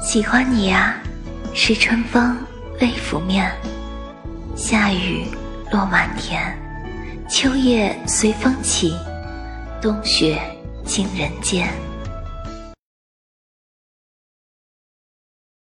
喜欢你呀是春风微拂面夏雨落满田秋叶随风起冬雪惊人间。